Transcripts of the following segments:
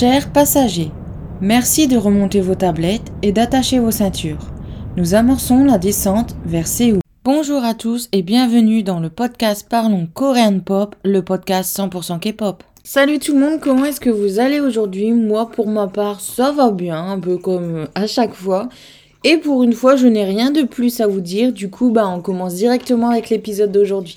Chers passagers, merci de remonter vos tablettes et d'attacher vos ceintures. Nous amorçons la descente vers Séoul. Bonjour à tous et bienvenue dans le podcast Parlons Korean Pop, le podcast 100% K-pop. Salut tout le monde, comment est-ce que vous allez aujourd'hui? Moi pour ma part ça va bien, un peu comme à chaque fois. Et pour une fois je n'ai rien de plus à vous dire, du coup bah on commence directement avec l'épisode d'aujourd'hui.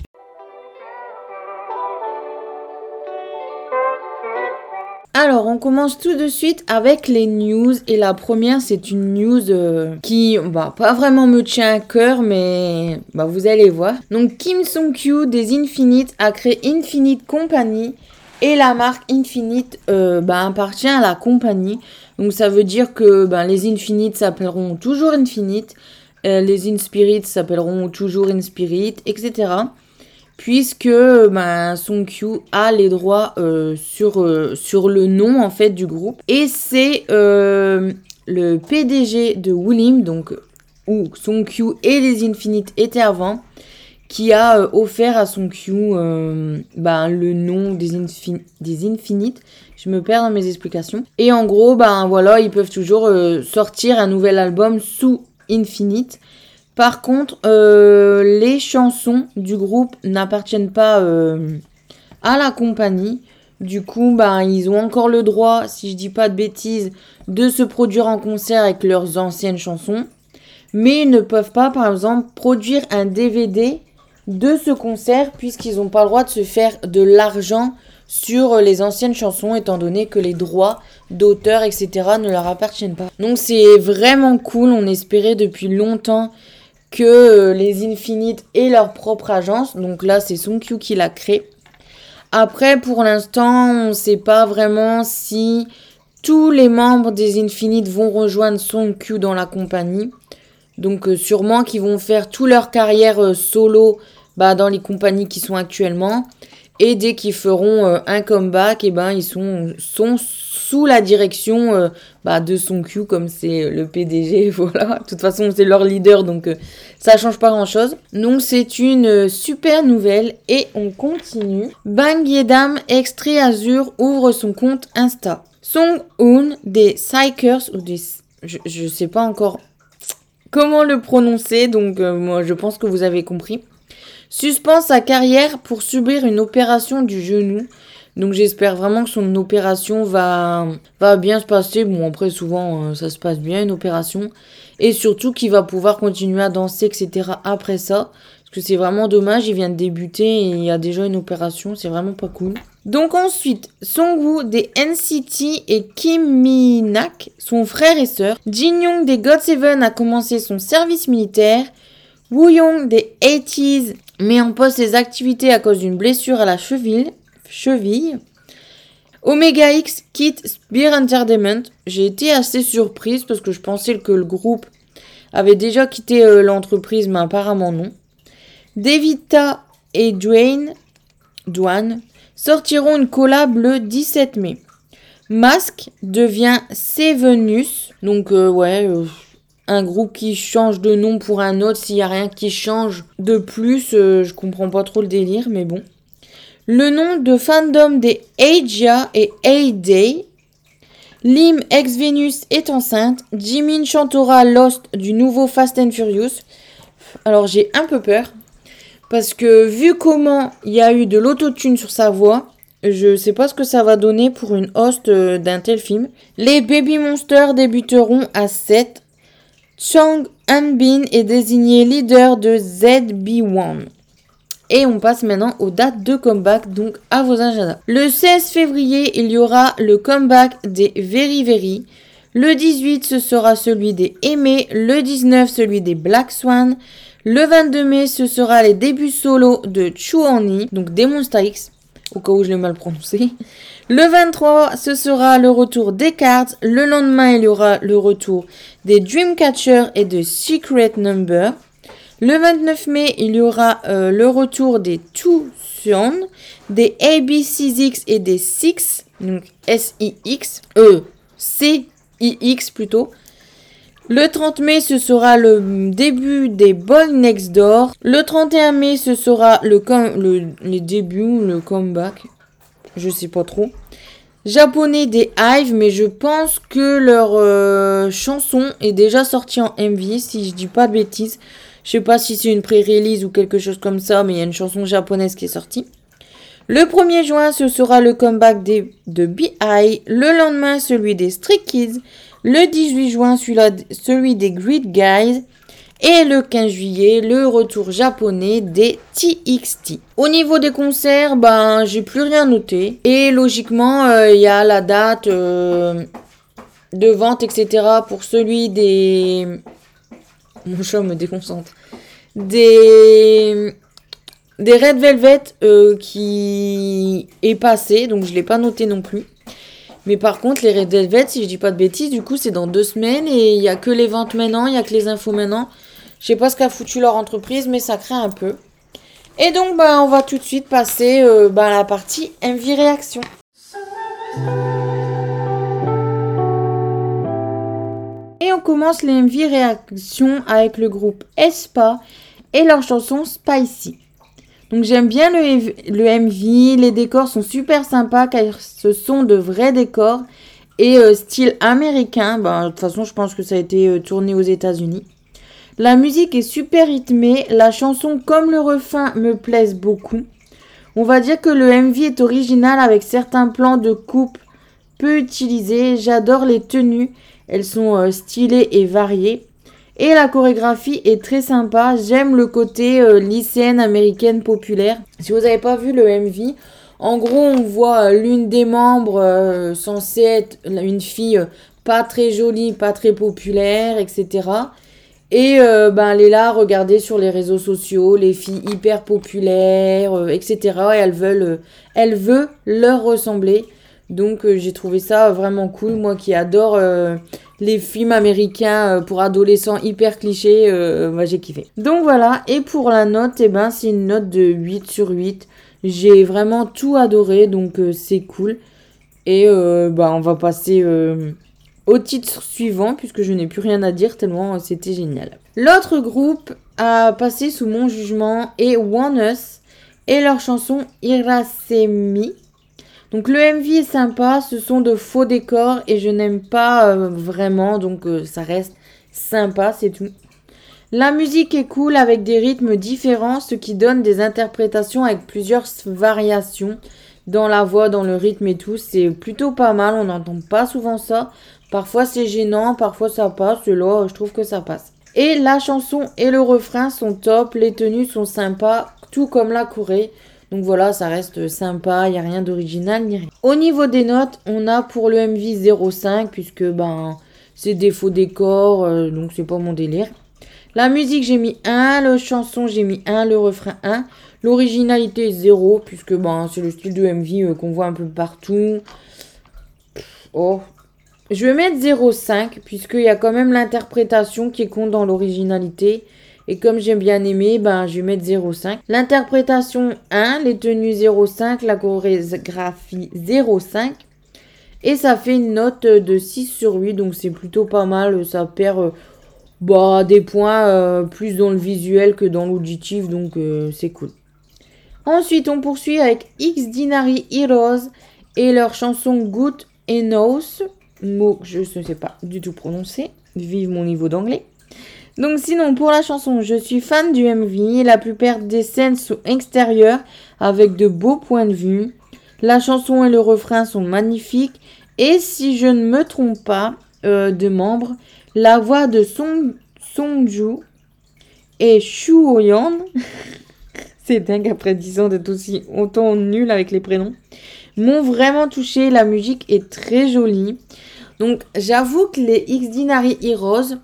Alors, on commence tout de suite avec les news. Et la première, c'est une news euh, qui, bah, pas vraiment me tient à cœur, mais bah, vous allez voir. Donc, Kim Song-kyu des Infinite a créé Infinite Company. Et la marque Infinite euh, bah, appartient à la compagnie. Donc, ça veut dire que bah, les Infinite s'appelleront toujours Infinite. Euh, les Inspirit s'appelleront toujours Inspirit, etc puisque ben, Song a les droits euh, sur, euh, sur le nom en fait du groupe. Et c'est euh, le PDG de Woolim, donc où Song Kyu et les Infinite étaient avant, qui a offert à Song Kyu ben, le nom des, des Infinites. Je me perds dans mes explications. Et en gros, ben voilà, ils peuvent toujours sortir un nouvel album sous Infinite. Par contre, euh, les chansons du groupe n'appartiennent pas euh, à la compagnie. Du coup, bah, ils ont encore le droit, si je dis pas de bêtises, de se produire en concert avec leurs anciennes chansons. Mais ils ne peuvent pas, par exemple, produire un DVD de ce concert puisqu'ils n'ont pas le droit de se faire de l'argent sur les anciennes chansons étant donné que les droits d'auteur, etc. ne leur appartiennent pas. Donc c'est vraiment cool, on espérait depuis longtemps que euh, les Infinites aient leur propre agence. Donc là, c'est Songkyu qui l'a créé. Après, pour l'instant, on ne sait pas vraiment si tous les membres des Infinites vont rejoindre Songkyu dans la compagnie. Donc euh, sûrement qu'ils vont faire toute leur carrière euh, solo bah, dans les compagnies qui sont actuellement. Et dès qu'ils feront un comeback, et eh ben, ils sont, sous la direction euh, bah, de son Q comme c'est le PDG, voilà. De toute façon, c'est leur leader, donc euh, ça change pas grand-chose. Donc c'est une euh, super nouvelle et on continue. Bang Yedam, extrait Azure, ouvre son compte Insta. Song Un des Psychers, ou des... Je, je sais pas encore comment le prononcer, donc moi je pense que vous avez compris. Suspend sa carrière pour subir une opération du genou. Donc j'espère vraiment que son opération va, va bien se passer. Bon, après, souvent, euh, ça se passe bien, une opération. Et surtout qu'il va pouvoir continuer à danser, etc. après ça. Parce que c'est vraiment dommage, il vient de débuter et il y a déjà une opération, c'est vraiment pas cool. Donc ensuite, Songwoo des NCT et Kim Minak, son frère et sœur. Jin Young des GOT7 a commencé son service militaire. Woo Young des 80s met en pause ses activités à cause d'une blessure à la cheville. Omega X quitte Spear Entertainment. J'ai été assez surprise parce que je pensais que le groupe avait déjà quitté euh, l'entreprise, mais apparemment non. Devita et Dwayne, sortiront une collab le 17 mai. Mask devient Sevenus, donc euh, ouais, euh, un groupe qui change de nom pour un autre, s'il n'y a rien qui change de plus, je comprends pas trop le délire, mais bon. Le nom de fandom des Asia est A-Day. Lim ex-Venus est enceinte. Jimin chantera Lost du nouveau Fast and Furious. Alors j'ai un peu peur. Parce que vu comment il y a eu de l'autotune sur sa voix, je sais pas ce que ça va donner pour une host euh, d'un tel film. Les Baby Monsters débuteront à 7. Chang Hanbin est désigné leader de ZB1. Et on passe maintenant aux dates de comeback, donc à vos agendas. Le 16 février, il y aura le comeback des Very Very. Le 18, ce sera celui des Aimés. Le 19, celui des Black Swan. Le 22 mai, ce sera les débuts solo de Chuani, donc des au cas où je l'ai mal prononcé. Le 23, ce sera le retour des cards. Le lendemain, il y aura le retour des Dreamcatcher et de Secret Number. Le 29 mai, il y aura euh, le retour des Tusion, des AB6X et des Six, donc S-I-X, E, C-I-X plutôt. Le 30 mai, ce sera le début des Boy Next Door. Le 31 mai, ce sera le, le les débuts, le comeback. Je sais pas trop. japonais des Hive, mais je pense que leur euh, chanson est déjà sortie en MV, si je dis pas de bêtises. Je sais pas si c'est une pré-release ou quelque chose comme ça, mais il y a une chanson japonaise qui est sortie. Le 1er juin, ce sera le comeback des, de B.I. Le lendemain, celui des Stray Kids. Le 18 juin, celui des Great Guys. Et le 15 juillet, le retour japonais des TXT. Au niveau des concerts, ben, j'ai plus rien noté. Et logiquement, euh, il y a la date euh, de vente, etc. pour celui des... Mon chat me déconcentre. Des... Des Red Velvet euh, qui est passé, donc je l'ai pas noté non plus. Mais par contre, les Red Velvet, si je dis pas de bêtises, du coup, c'est dans deux semaines et il y a que les ventes maintenant, il y a que les infos maintenant. Je sais pas ce qu'a foutu leur entreprise, mais ça craint un peu. Et donc, bah, on va tout de suite passer euh, bah, à la partie MV réaction. Et on commence les MV réactions avec le groupe Espa et leur chanson Spicy. Donc j'aime bien le, le, MV, les décors sont super sympas car ce sont de vrais décors et euh, style américain. Bah, de toute façon, je pense que ça a été euh, tourné aux États-Unis. La musique est super rythmée, la chanson comme le refrain me plaisent beaucoup. On va dire que le MV est original avec certains plans de coupe peu utilisés. J'adore les tenues, elles sont euh, stylées et variées. Et la chorégraphie est très sympa. J'aime le côté euh, lycéenne américaine populaire. Si vous n'avez pas vu le MV, en gros, on voit euh, l'une des membres euh, censée être une fille pas très jolie, pas très populaire, etc. Et ben, elle est là à regarder sur les réseaux sociaux les filles hyper populaires, etc. Et elles veulent, elle veut leur ressembler. Donc j'ai trouvé ça vraiment cool. Moi qui adore les films américains euh, pour adolescents hyper clichés, euh, moi j'ai kiffé. Donc voilà, et pour la note, eh ben, c'est une note de 8 sur 8. J'ai vraiment tout adoré, donc euh, c'est cool. Et bah, on va passer au titre suivant, puisque je n'ai plus rien à dire tellement c'était génial. L'autre groupe a passé sous mon jugement est One Us et leur chanson Irasemi. Donc le MV est sympa, ce sont de faux décors et je n'aime pas euh, vraiment, donc euh, ça reste sympa, c'est tout. La musique est cool avec des rythmes différents, ce qui donne des interprétations avec plusieurs variations dans la voix, dans le rythme et tout. C'est plutôt pas mal, on n'entend pas souvent ça. Parfois c'est gênant, parfois ça passe, et là je trouve que ça passe. Et la chanson et le refrain sont top, les tenues sont sympas, tout comme la Corée. Donc voilà, ça reste sympa, il n'y a rien d'original ni rien. Au niveau des notes, on a pour le MV 0,5 puisque ben c'est des faux décors, euh, donc c'est pas mon délire. La musique j'ai mis 1, le chanson j'ai mis 1, le refrain 1. L'originalité 0 puisque ben c'est le style de MV euh, qu'on voit un peu partout. Oh. Je vais mettre 0,5 puisqu'il y a quand même l'interprétation qui compte dans l'originalité. Et comme j'aime bien aimé, ben, je vais mettre 0,5. L'interprétation 1, les tenues 0,5, la chorégraphie 0,5. Et ça fait une note de 6 sur 8, donc c'est plutôt pas mal. Ça perd euh, bah, des points euh, plus dans le visuel que dans l'auditif, donc euh, c'est cool. Ensuite, on poursuit avec X Dinari Heroes et leur chanson Good Enos. Mot que je ne sais pas du tout prononcer. Vive mon niveau d'anglais. Donc sinon, pour la chanson, je suis fan du MV. La plupart des scènes sont extérieures avec de beaux points de vue. La chanson et le refrain sont magnifiques. Et si je ne me trompe pas euh, de membres, la voix de Song, Songju et Shu Oyan, c'est dingue après 10 ans d'être aussi autant nul avec les prénoms, m'ont vraiment touché. La musique est très jolie. Donc j'avoue que les X Dinari Heroes,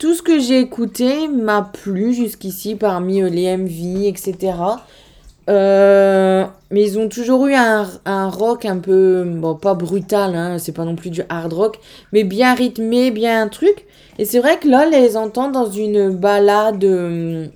tout ce que j'ai écouté m'a plu jusqu'ici parmi euh, les MV, etc. Euh, mais ils ont toujours eu un, rock un peu, bon, pas brutal, hein, c'est pas non plus du hard rock, mais bien rythmé, bien un truc. Et c'est vrai que là, les entendre dans une balade euh,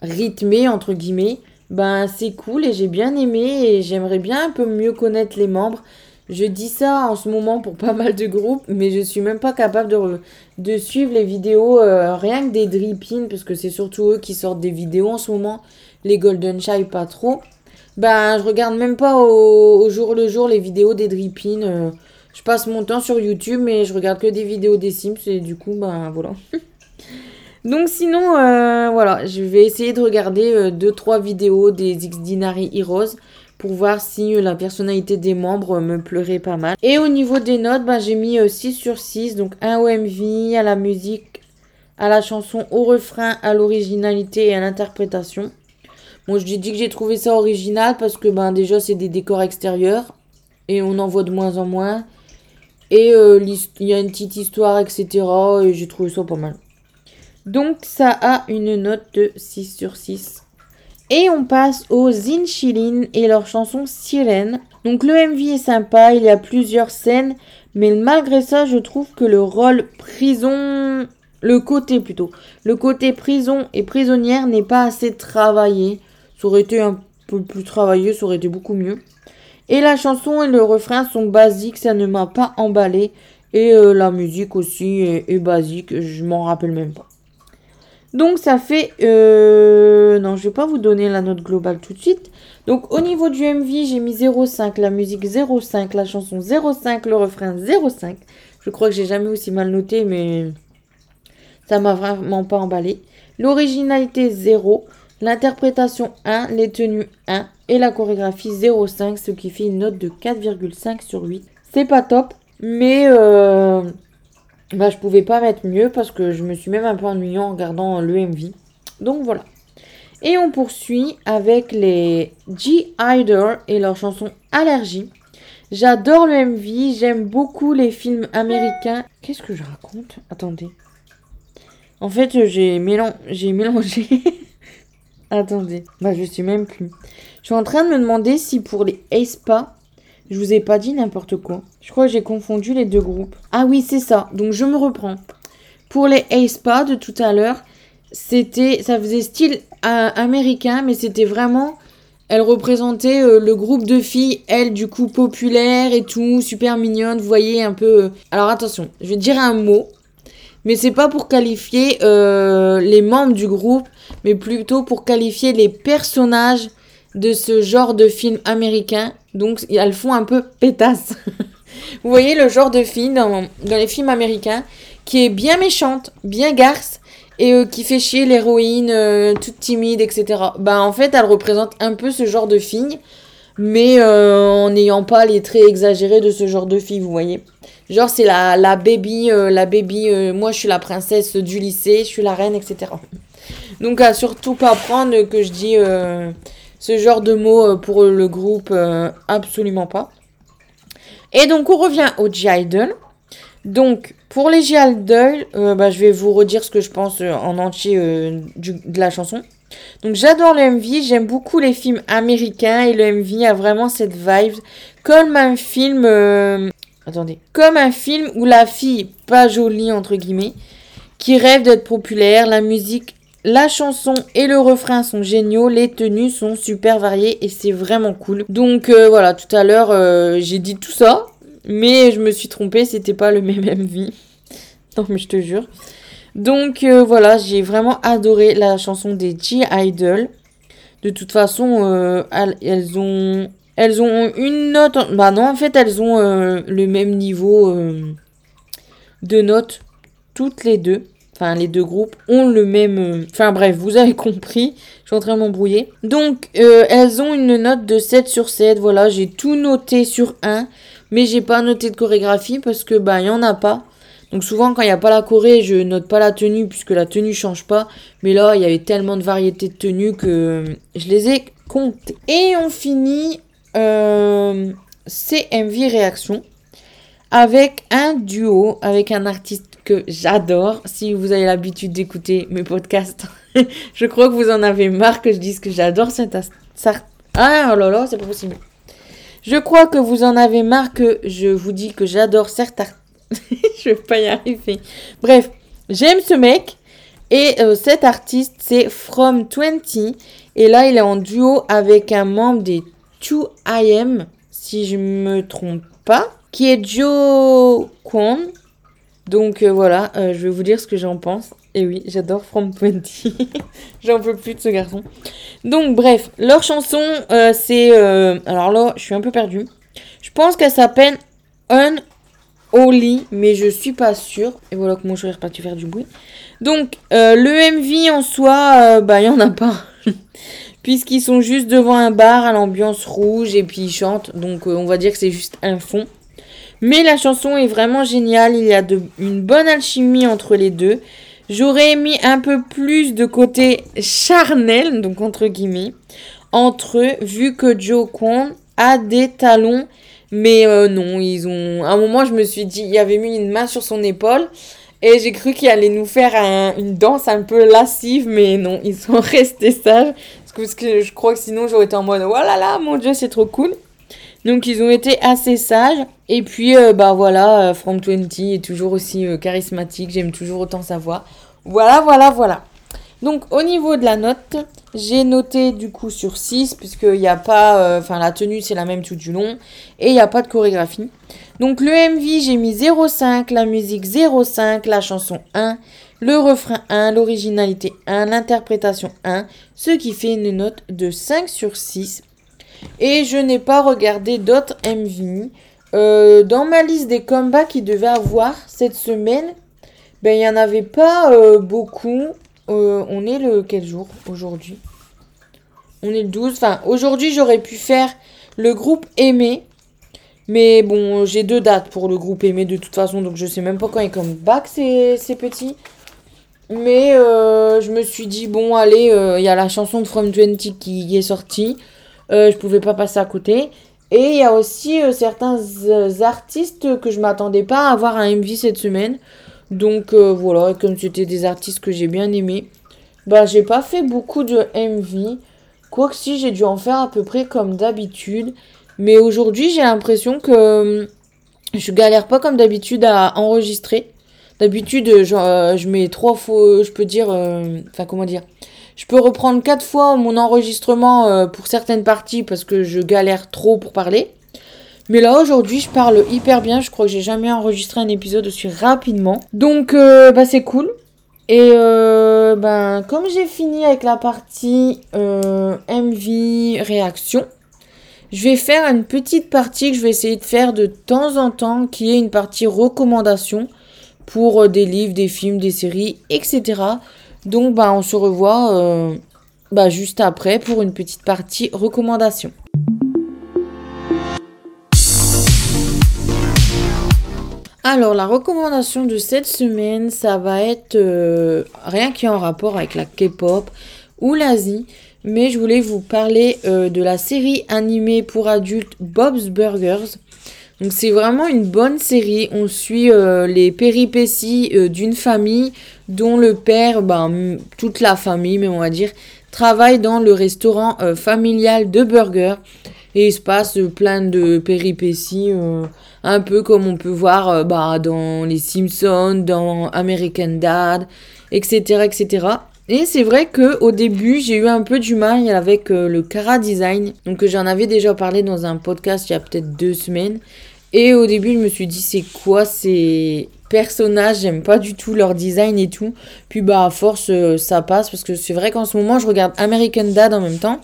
rythmée, entre guillemets, ben c'est cool et j'ai bien aimé et j'aimerais bien un peu mieux connaître les membres. Je dis ça en ce moment pour pas mal de groupes, mais je suis même pas capable de, suivre les vidéos euh, rien que des dripping, parce que c'est surtout eux qui sortent des vidéos en ce moment. Les Golden Shy, pas trop. Ben, je regarde même pas au, jour le jour les vidéos des Drippin. Euh, je passe mon temps sur YouTube, mais je regarde que des vidéos des Sims et du coup, ben voilà. Donc sinon, euh, voilà, je vais essayer de regarder 2-3 vidéos des Xdinary Heroes pour voir si la personnalité des membres me pleurait pas mal. Et au niveau des notes, ben, j'ai mis 6 sur 6, donc un OMV, à la musique, à la chanson, au refrain, à l'originalité et à l'interprétation. Bon, je dis que j'ai trouvé ça original parce que ben déjà c'est des décors extérieurs et on en voit de moins en moins. Et euh, il y a une petite histoire, etc. Et j'ai trouvé ça pas mal. Donc ça a une note de 6 sur 6. Et on passe aux Zinchilin et leur chanson Sirène. Donc le MV est sympa, il y a plusieurs scènes, mais malgré ça, je trouve que le rôle prison, le côté plutôt, le côté prison et prisonnière n'est pas assez travaillé. Ça aurait été un peu plus travaillé, ça aurait été beaucoup mieux. Et la chanson et le refrain sont basiques, ça ne m'a pas emballé. Et euh, la musique aussi est, basique, je m'en rappelle même pas. Donc ça fait... Euh, non, je vais pas vous donner la note globale tout de suite. Donc au niveau du MV, j'ai mis 0,5, la musique 0,5, la chanson 0,5, le refrain 0,5. Je crois que j'ai jamais aussi mal noté, mais ça m'a vraiment pas emballé. L'originalité 0, L'interprétation 1, les tenues 1 et la chorégraphie 0,5, ce qui fait une note de 4,5 sur 8. C'est pas top, mais euh, bah, je pouvais pas mettre mieux parce que je me suis même un peu ennuyée en regardant le MV. Donc voilà. Et on poursuit avec les G-Hider et leur chanson Allergie. J'adore le MV, j'aime beaucoup les films américains. Qu'est-ce que je raconte? Attendez. En fait, j'ai mélangé Attendez, bah je sais même plus. Je suis en train de me demander si pour les Aespa, je vous ai pas dit n'importe quoi. Je crois que j'ai confondu les deux groupes. Ah oui, c'est ça. Donc je me reprends. Pour les Aespa de tout à l'heure, c'était, ça faisait style euh, américain, mais c'était vraiment, elle représentait euh, le groupe de filles, elle du coup populaire et tout, super mignonne. Vous voyez un peu. Euh, alors attention, je vais dire un mot mais c'est pas pour qualifier les membres du groupe, mais plutôt pour qualifier les personnages de ce genre de film américain. Donc elles font un peu pétasse. Vous voyez le genre de film dans, les films américains qui est bien méchante, bien garce et euh, qui fait chier l'héroïne euh, toute timide, etc. Ben en fait elle représente un peu ce genre de fille, mais en n'ayant pas les traits exagérés de ce genre de fille, vous voyez. Genre, c'est la, la baby, euh, la baby, euh, moi je suis la princesse du lycée, je suis la reine, etc. Donc, surtout pas prendre que je dis euh, ce genre de mots pour le groupe, absolument pas. Et donc, on revient au G-Idol. Donc, pour les G-Idol, bah, je vais vous redire ce que je pense en entier de la chanson. Donc, j'adore le MV, j'aime beaucoup les films américains et le MV a vraiment cette vibe comme un film Attendez. Comme un film où la fille, pas jolie entre guillemets, qui rêve d'être populaire, la musique, la chanson et le refrain sont géniaux, les tenues sont super variées et c'est vraiment cool. Donc euh, voilà, tout à l'heure euh, j'ai dit tout ça, mais je me suis trompée, c'était pas le même MV. non mais je te jure. Donc euh, voilà, j'ai vraiment adoré la chanson des G-Idol. De toute façon, elles ont elles ont une note. Bah non, en fait, elles ont le même niveau de notes. Toutes les deux. Les deux groupes ont le même. Euh, enfin, bref, vous avez compris. Je suis en train de m'embrouiller. Donc, elles ont une note de 7 sur 7. Voilà, j'ai tout noté sur 1. Mais j'ai pas noté de chorégraphie parce que, bah, il y en a pas. Donc souvent quand il n'y a pas la choré, je note pas la tenue puisque la tenue change pas. Mais là, il y avait tellement de variétés de tenues que je les ai comptées. Et on finit euh, CMV Réaction avec un duo, avec un artiste que j'adore. Si vous avez l'habitude d'écouter mes podcasts, je crois que vous en avez marre que je dise que j'adore cet artiste. Ah oh là là, c'est pas possible. Je crois que vous en avez marre que je vous dis que j'adore certains. je vais pas y arriver. Bref, j'aime ce mec. Et euh, cet artiste, c'est From 20. Et là, il est en duo avec un membre des 2IM, si je me trompe pas, qui est Joe Kwon. Donc euh, voilà, euh, je vais vous dire ce que j'en pense. Et oui, j'adore From 20. J'en peux plus de ce garçon. Donc, bref, leur chanson, euh, c'est. Alors là, je suis un peu perdue. Je pense qu'elle s'appelle Unholy, mais je suis pas sûre. Et voilà que mon chéri est faire du bruit. Donc, le MV en soi, bah, il n'y en a pas. Puisqu'ils sont juste devant un bar à l'ambiance rouge et puis ils chantent. Donc, on va dire que c'est juste un fond. Mais la chanson est vraiment géniale. Il y a une bonne alchimie entre les deux. J'aurais mis un peu plus de côté charnel, donc entre guillemets, entre eux, vu que Joe Kwon a des talons. Mais euh, non, ils ont. À un moment, je me suis dit, il avait mis une main sur son épaule. Et j'ai cru qu'il allait nous faire une danse un peu lascive, mais non, ils sont restés sages. Parce que je crois que sinon j'aurais été en mode, oh là là, mon dieu, c'est trop cool. Donc ils ont été assez sages. Et puis, euh, bah voilà, euh, From 20 est toujours aussi euh, charismatique. J'aime toujours autant sa voix. Voilà, voilà, voilà. Donc au niveau de la note, j'ai noté du coup sur 6, puisqu'il n'y a pas... Enfin, la tenue, c'est la même tout du long. Et il n'y a pas de chorégraphie. Donc le MV, j'ai mis 0,5, la musique 0,5, la chanson 1, le refrain 1, l'originalité 1, l'interprétation 1, ce qui fait une note de 5 sur 6. Et je n'ai pas regardé d'autres MV. Euh, dans ma liste des combats qu'il devait avoir cette semaine, ben il n'y en avait pas euh, beaucoup. Euh, on est le quel jour aujourd'hui? On est le 12. Enfin, aujourd'hui j'aurais pu faire le groupe Aimé. Mais bon, j'ai deux dates pour le groupe Aimé de toute façon, donc je sais même pas quand il comeback ces, ces petits. Mais je me suis dit, bon, allez, il y a la chanson de From 20 qui est sortie. Euh, je pouvais pas passer à côté. Et il y a aussi euh, certains euh, artistes que je m'attendais pas à avoir un MV cette semaine. Donc voilà, comme c'était des artistes que j'ai bien aimés, bah j'ai pas fait beaucoup de MV. Quoique si j'ai dû en faire à peu près comme d'habitude. Mais aujourd'hui j'ai l'impression que je galère pas comme d'habitude à enregistrer. D'habitude, je mets trois fois, je peux dire, enfin comment dire, je peux reprendre quatre fois mon enregistrement euh, pour certaines parties parce que je galère trop pour parler. Mais là aujourd'hui je parle hyper bien, je crois que j'ai jamais enregistré un épisode aussi rapidement. Donc euh, bah c'est cool. Et ben comme j'ai fini avec la partie MV réaction, je vais faire une petite partie que je vais essayer de faire de temps en temps qui est une partie recommandation pour des livres, des films, des séries, etc. Donc bah, on se revoit euh, bah, juste après pour une petite partie recommandation. Alors la recommandation de cette semaine, ça va être euh, rien qui est en rapport avec la K-pop ou l'Asie, mais je voulais vous parler euh, de la série animée pour adultes Bob's Burgers. Donc c'est vraiment une bonne série. On suit les péripéties d'une famille dont le père, ben, toute la famille, mais on va dire, travaille dans le restaurant euh, familial de burgers. Et il se passe plein de péripéties, euh, un peu comme on peut voir euh, bah, dans Les Simpsons, dans American Dad, etc. etc. Et c'est vrai que au début, j'ai eu un peu du mal avec le Cara Design. Donc j'en avais déjà parlé dans un podcast il y a peut-être deux semaines. Et au début, je me suis dit, c'est quoi ces personnages? J'aime pas du tout leur design et tout. Puis bah, à force, euh, ça passe. Parce que c'est vrai qu'en ce moment, je regarde American Dad en même temps.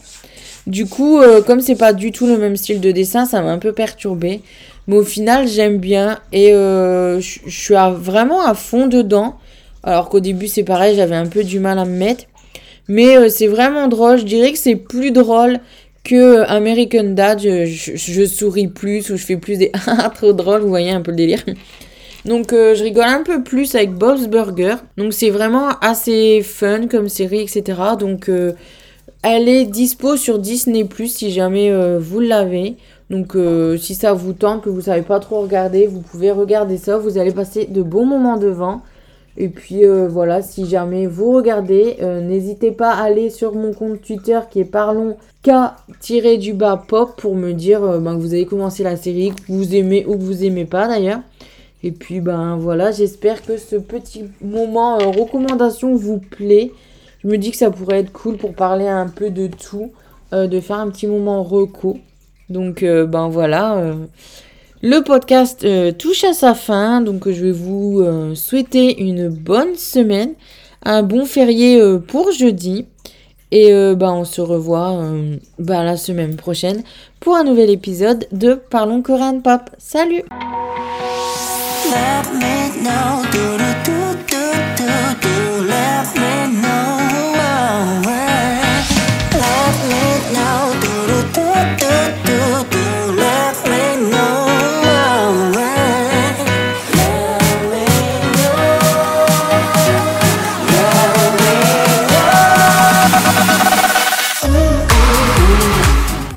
Du coup, euh, comme c'est pas du tout le même style de dessin, ça m'a un peu perturbé. Mais au final, j'aime bien. Et euh, je suis vraiment à fond dedans. Alors qu'au début, c'est pareil, j'avais un peu du mal à me mettre. Mais c'est vraiment drôle. Je dirais que c'est plus drôle que American Dad, je, souris plus ou je fais plus des trop drôle, vous voyez un peu le délire. Donc euh, je rigole un peu plus avec Bob's Burger. Donc c'est vraiment assez fun comme série, etc. Donc euh, elle est dispo sur Disney Plus si jamais euh, vous l'avez. Donc si ça vous tente, que vous savez pas trop regarder, vous pouvez regarder ça. Vous allez passer de bons moments devant. Et puis voilà, si jamais vous regardez, n'hésitez pas à aller sur mon compte Twitter qui est parlons K-du-bas pop pour me dire ben, que vous avez commencé la série, que vous aimez ou que vous aimez pas d'ailleurs. Et puis ben voilà, j'espère que ce petit moment euh, recommandation vous plaît. Je me dis que ça pourrait être cool pour parler un peu de tout, euh, de faire un petit moment reco. Donc euh, ben voilà, le podcast touche à sa fin, donc je vais vous souhaiter une bonne semaine un bon férié pour jeudi. Et bah, on se revoit bah, la semaine prochaine pour un nouvel épisode de Parlons Korean Pop. Salut